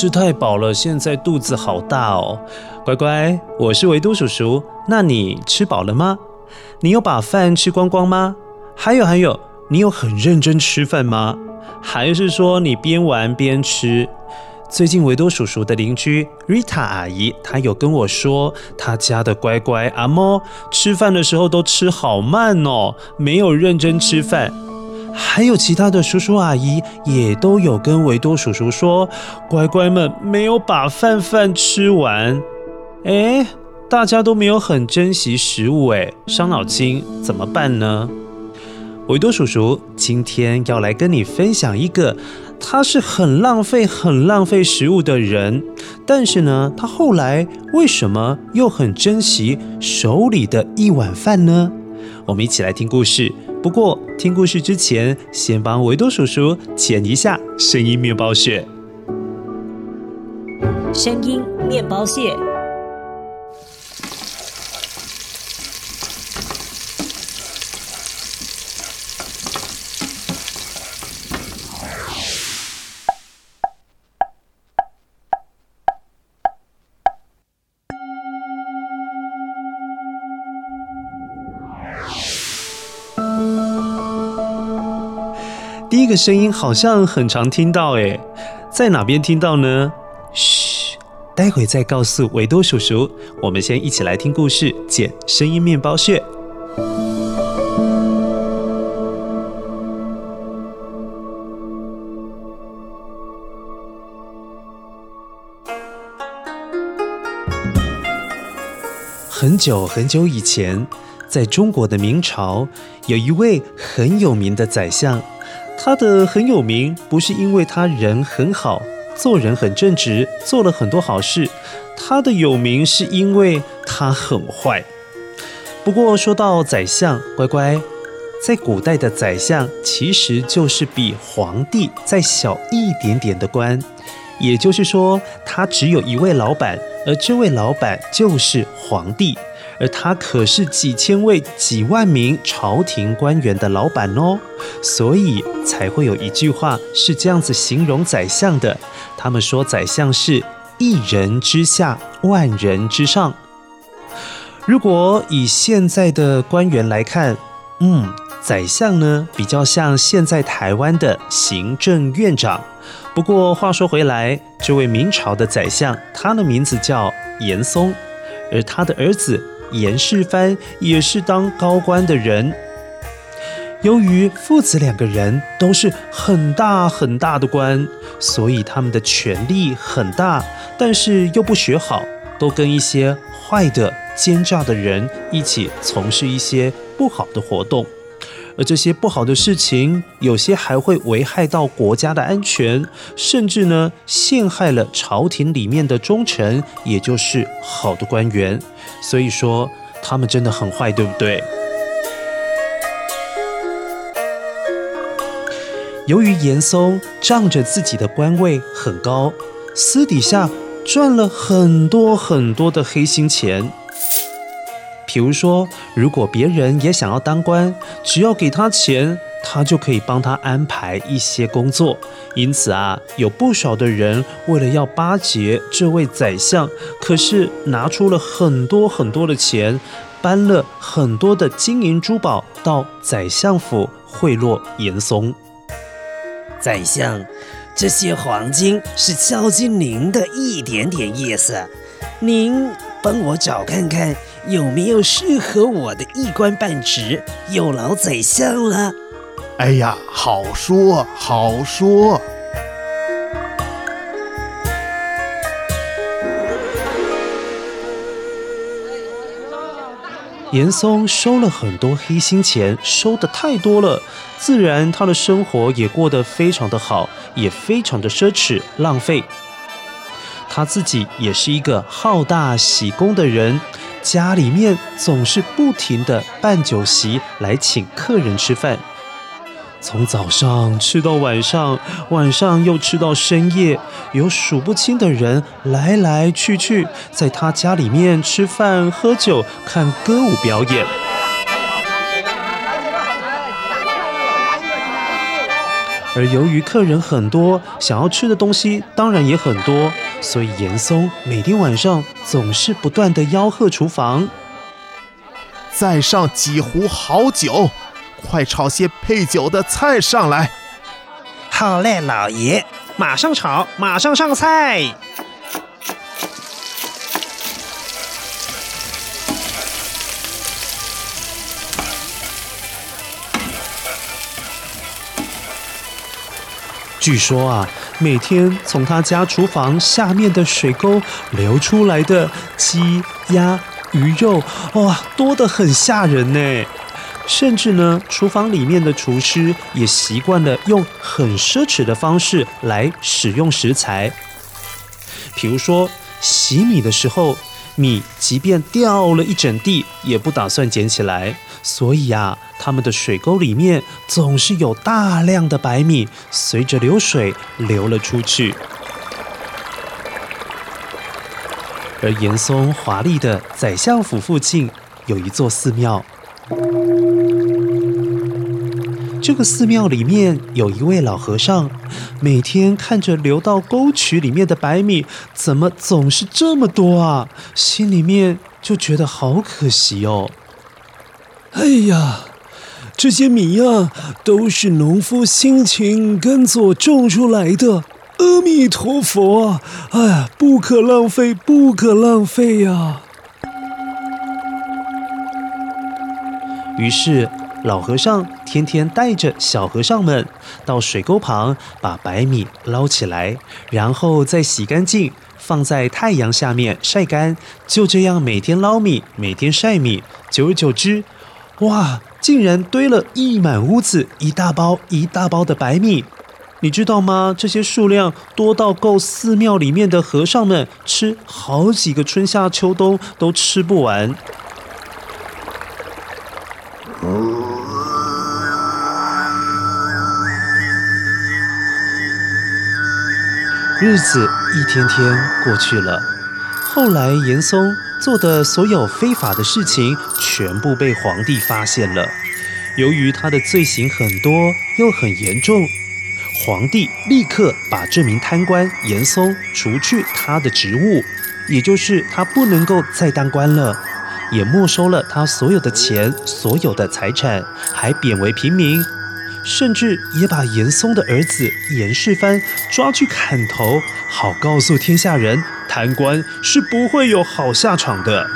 吃太饱了，现在肚子好大哦。乖乖，我是维多叔叔。那你吃饱了吗？你有把饭吃光光吗？还有还有，你有很认真吃饭吗？还是说你边玩边吃？最近维多叔叔的邻居 Rita 阿姨，她有跟我说，她家的乖乖阿猫吃饭的时候都吃好慢哦，没有认真吃饭。还有其他的叔叔阿姨也都有跟维多叔叔说，乖乖们没有把饭饭吃完，哎，大家都没有很珍惜食物，哎，伤脑筋，怎么办呢？维多叔叔今天要来跟你分享一个，他是很浪费、很浪费食物的人，但是呢，他后来为什么又很珍惜手里的一碗饭呢？我们一起来听故事。不过，听故事之前，先帮维多叔叔剪一下声音面包屑。声音面包屑。个声音好像很常听到，诶，在哪边听到呢？嘘，待会再告诉维多叔叔。我们先一起来听故事，剪声音面包屑。很久很久以前，在中国的明朝，有一位很有名的宰相。他的很有名，不是因为他人很好，做人很正直，做了很多好事。他的有名是因为他很坏。不过说到宰相，乖乖，在古代的宰相其实就是比皇帝再小一点点的官，也就是说，他只有一位老板，而这位老板就是皇帝。而他可是几千位、几万名朝廷官员的老板哦，所以才会有一句话是这样子形容宰相的。他们说宰相是一人之下，万人之上。如果以现在的官员来看，嗯，宰相呢比较像现在台湾的行政院长。不过话说回来，这位明朝的宰相，他的名字叫严嵩，而他的儿子。严世蕃也是当高官的人，由于父子两个人都是很大很大的官，所以他们的权力很大，但是又不学好，都跟一些坏的奸诈的人一起从事一些不好的活动，而这些不好的事情，有些还会危害到国家的安全，甚至呢陷害了朝廷里面的忠臣，也就是好的官员。所以说，他们真的很坏，对不对？由于严嵩仗着自己的官位很高，私底下赚了很多很多的黑心钱。比如说，如果别人也想要当官，只要给他钱，他就可以帮他安排一些工作。因此啊，有不少的人为了要巴结这位宰相，可是拿出了很多很多的钱，搬了很多的金银珠宝到宰相府贿赂严嵩。宰相，这些黄金是孝敬您的一点点意思，您帮我找看看。有没有适合我的一官半职？有劳宰相了。哎呀，好说好说。严嵩收了很多黑心钱，收的太多了，自然他的生活也过得非常的好，也非常的奢侈浪费。他自己也是一个好大喜功的人。家里面总是不停的办酒席来请客人吃饭，从早上吃到晚上，晚上又吃到深夜，有数不清的人来来去去，在他家里面吃饭、喝酒、看歌舞表演。而由于客人很多，想要吃的东西当然也很多。所以严嵩每天晚上总是不断的吆喝厨房：“再上几壶好酒，快炒些配酒的菜上来。”“好嘞，老爷，马上炒，马上上菜。”据说啊。每天从他家厨房下面的水沟流出来的鸡、鸭、鱼肉，哇，多得很吓人呢！甚至呢，厨房里面的厨师也习惯了用很奢侈的方式来使用食材。比如说，洗米的时候，米即便掉了一整地，也不打算捡起来。所以啊，他们的水沟里面总是有大量的白米随着流水流了出去。而严嵩华丽的宰相府附近有一座寺庙，这个寺庙里面有一位老和尚，每天看着流到沟渠里面的白米，怎么总是这么多啊？心里面就觉得好可惜哦。哎呀，这些米呀，都是农夫辛勤耕作种出来的。阿弥陀佛啊！哎呀，不可浪费，不可浪费呀！于是，老和尚天天带着小和尚们到水沟旁，把白米捞起来，然后再洗干净，放在太阳下面晒干。就这样，每天捞米，每天晒米，久而久之。哇！竟然堆了一满屋子，一大包一大包的白米，你知道吗？这些数量多到够寺庙里面的和尚们吃好几个春夏秋冬都吃不完。日子一天天过去了，后来严嵩。做的所有非法的事情，全部被皇帝发现了。由于他的罪行很多又很严重，皇帝立刻把这名贪官严嵩除去他的职务，也就是他不能够再当官了，也没收了他所有的钱、所有的财产，还贬为平民，甚至也把严嵩的儿子严世蕃抓去砍头，好告诉天下人。贪官是不会有好下场的。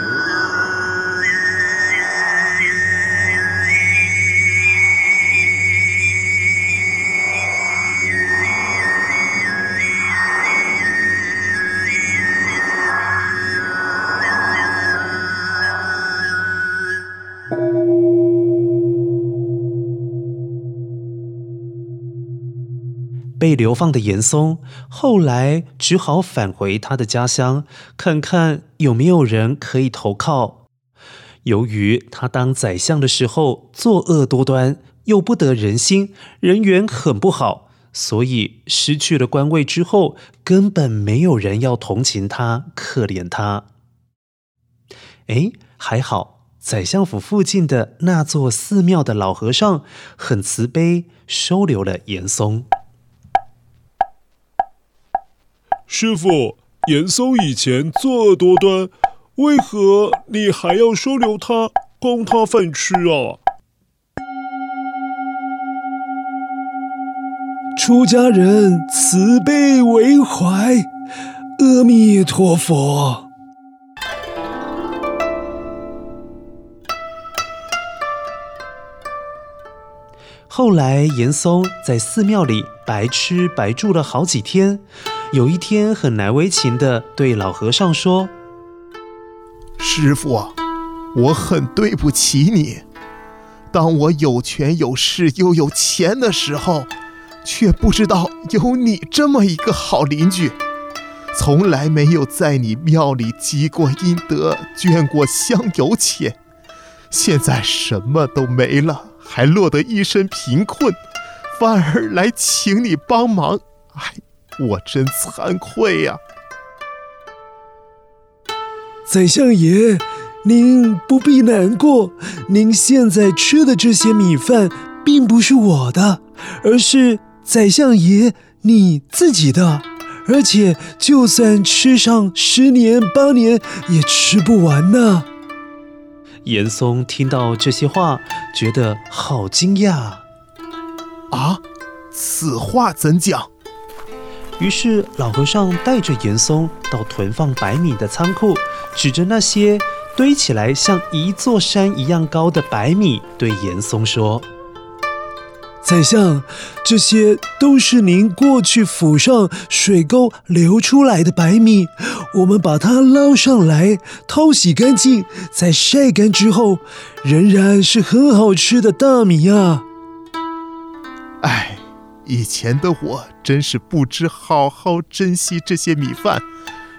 被流放的严嵩后来只好返回他的家乡，看看有没有人可以投靠。由于他当宰相的时候作恶多端，又不得人心，人缘很不好，所以失去了官位之后，根本没有人要同情他、可怜他。哎，还好，宰相府附近的那座寺庙的老和尚很慈悲，收留了严嵩。师傅，严嵩以前作恶多端，为何你还要收留他，供他饭吃啊？出家人慈悲为怀，阿弥陀佛。后来，严嵩在寺庙里白吃白住了好几天。有一天，很难为情地对老和尚说：“师傅，我很对不起你。当我有权有势又有钱的时候。”却不知道有你这么一个好邻居，从来没有在你庙里积过阴德、捐过香油钱，现在什么都没了，还落得一身贫困，反而来请你帮忙，哎，我真惭愧呀！宰相爷，您不必难过，您现在吃的这些米饭并不是我的，而是。宰相爷，你自己的，而且就算吃上十年八年也吃不完呢。严嵩听到这些话，觉得好惊讶。啊，此话怎讲？于是老和尚带着严嵩到囤放白米的仓库，指着那些堆起来像一座山一样高的白米，对严嵩说。宰相，这些都是您过去府上水沟流出来的白米，我们把它捞上来，淘洗干净，再晒干之后，仍然是很好吃的大米啊！哎，以前的我真是不知好好珍惜这些米饭，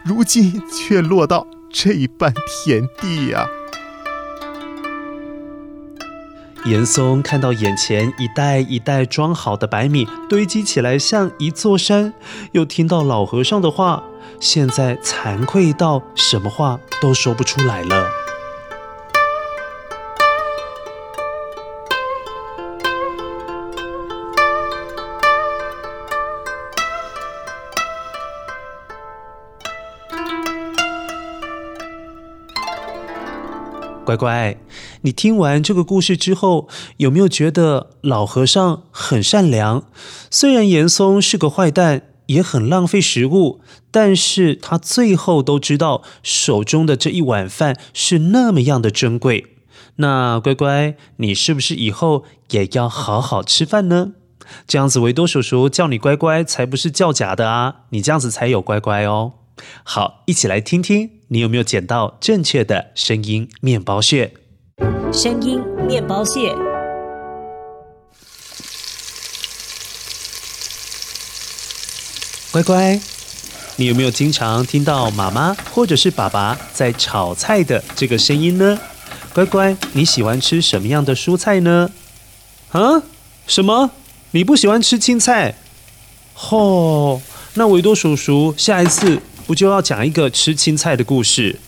如今却落到这般田地呀！严嵩看到眼前一袋一袋装好的白米堆积起来像一座山，又听到老和尚的话，现在惭愧到什么话都说不出来了。乖乖，你听完这个故事之后，有没有觉得老和尚很善良？虽然严嵩是个坏蛋，也很浪费食物，但是他最后都知道手中的这一碗饭是那么样的珍贵。那乖乖，你是不是以后也要好好吃饭呢？这样子维多叔叔叫你乖乖，才不是叫假的啊！你这样子才有乖乖哦。好，一起来听听。你有没有捡到正确的声音面包屑？声音面包屑。乖乖，你有没有经常听到妈妈或者是爸爸在炒菜的这个声音呢？乖乖，你喜欢吃什么样的蔬菜呢？啊？什么？你不喜欢吃青菜？哦，那维多叔叔下一次。不就要讲一个吃青菜的故事？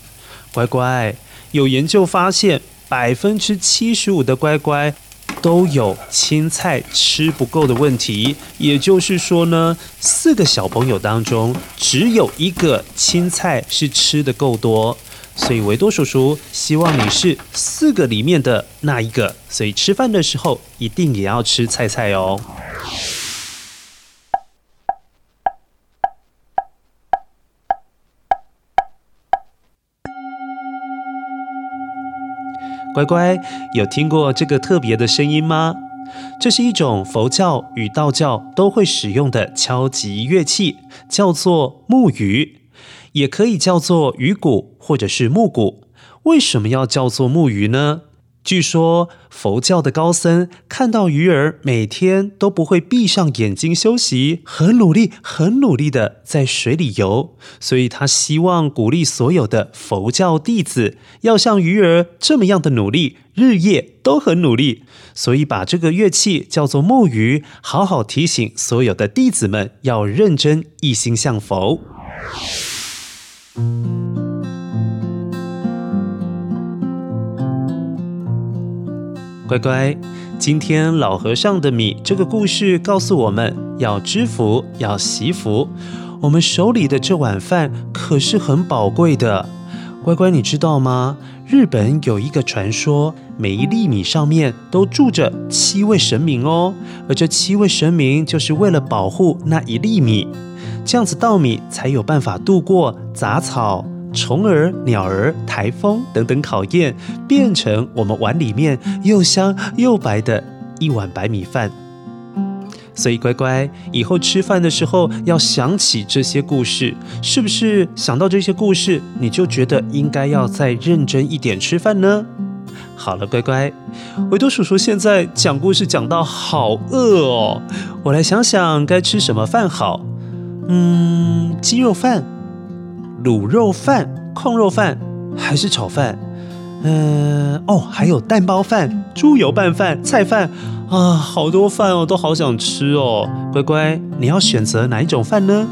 乖乖，有研究发现，百分之七十五的乖乖都有青菜吃不够的问题。也就是说呢，四个小朋友当中只有一个青菜是吃得够多。所以维多叔叔希望你是四个里面的那一个。所以吃饭的时候一定也要吃菜菜哦。乖乖，有听过这个特别的声音吗？这是一种佛教与道教都会使用的敲击乐器，叫做木鱼，也可以叫做鱼鼓或者是木鼓。为什么要叫做木鱼呢？据说佛教的高僧看到鱼儿每天都不会闭上眼睛休息，很努力、很努力的在水里游，所以他希望鼓励所有的佛教弟子要像鱼儿这么样的努力，日夜都很努力，所以把这个乐器叫做木鱼，好好提醒所有的弟子们要认真一心向佛。乖乖，今天老和尚的米这个故事告诉我们要知福，要惜福。我们手里的这碗饭可是很宝贵的。乖乖，你知道吗？日本有一个传说，每一粒米上面都住着七位神明哦，而这七位神明就是为了保护那一粒米，这样子稻米才有办法度过杂草。虫儿、鸟儿、台风等等考验，变成我们碗里面又香又白的一碗白米饭。所以乖乖，以后吃饭的时候要想起这些故事，是不是想到这些故事，你就觉得应该要再认真一点吃饭呢？好了，乖乖，维多叔叔现在讲故事讲到好饿哦，我来想想该吃什么饭好。嗯，鸡肉饭。卤肉饭、控肉饭还是炒饭？嗯、哦，还有蛋包饭、猪油拌饭、菜饭啊，好多饭哦，都好想吃哦。乖乖，你要选择哪一种饭呢？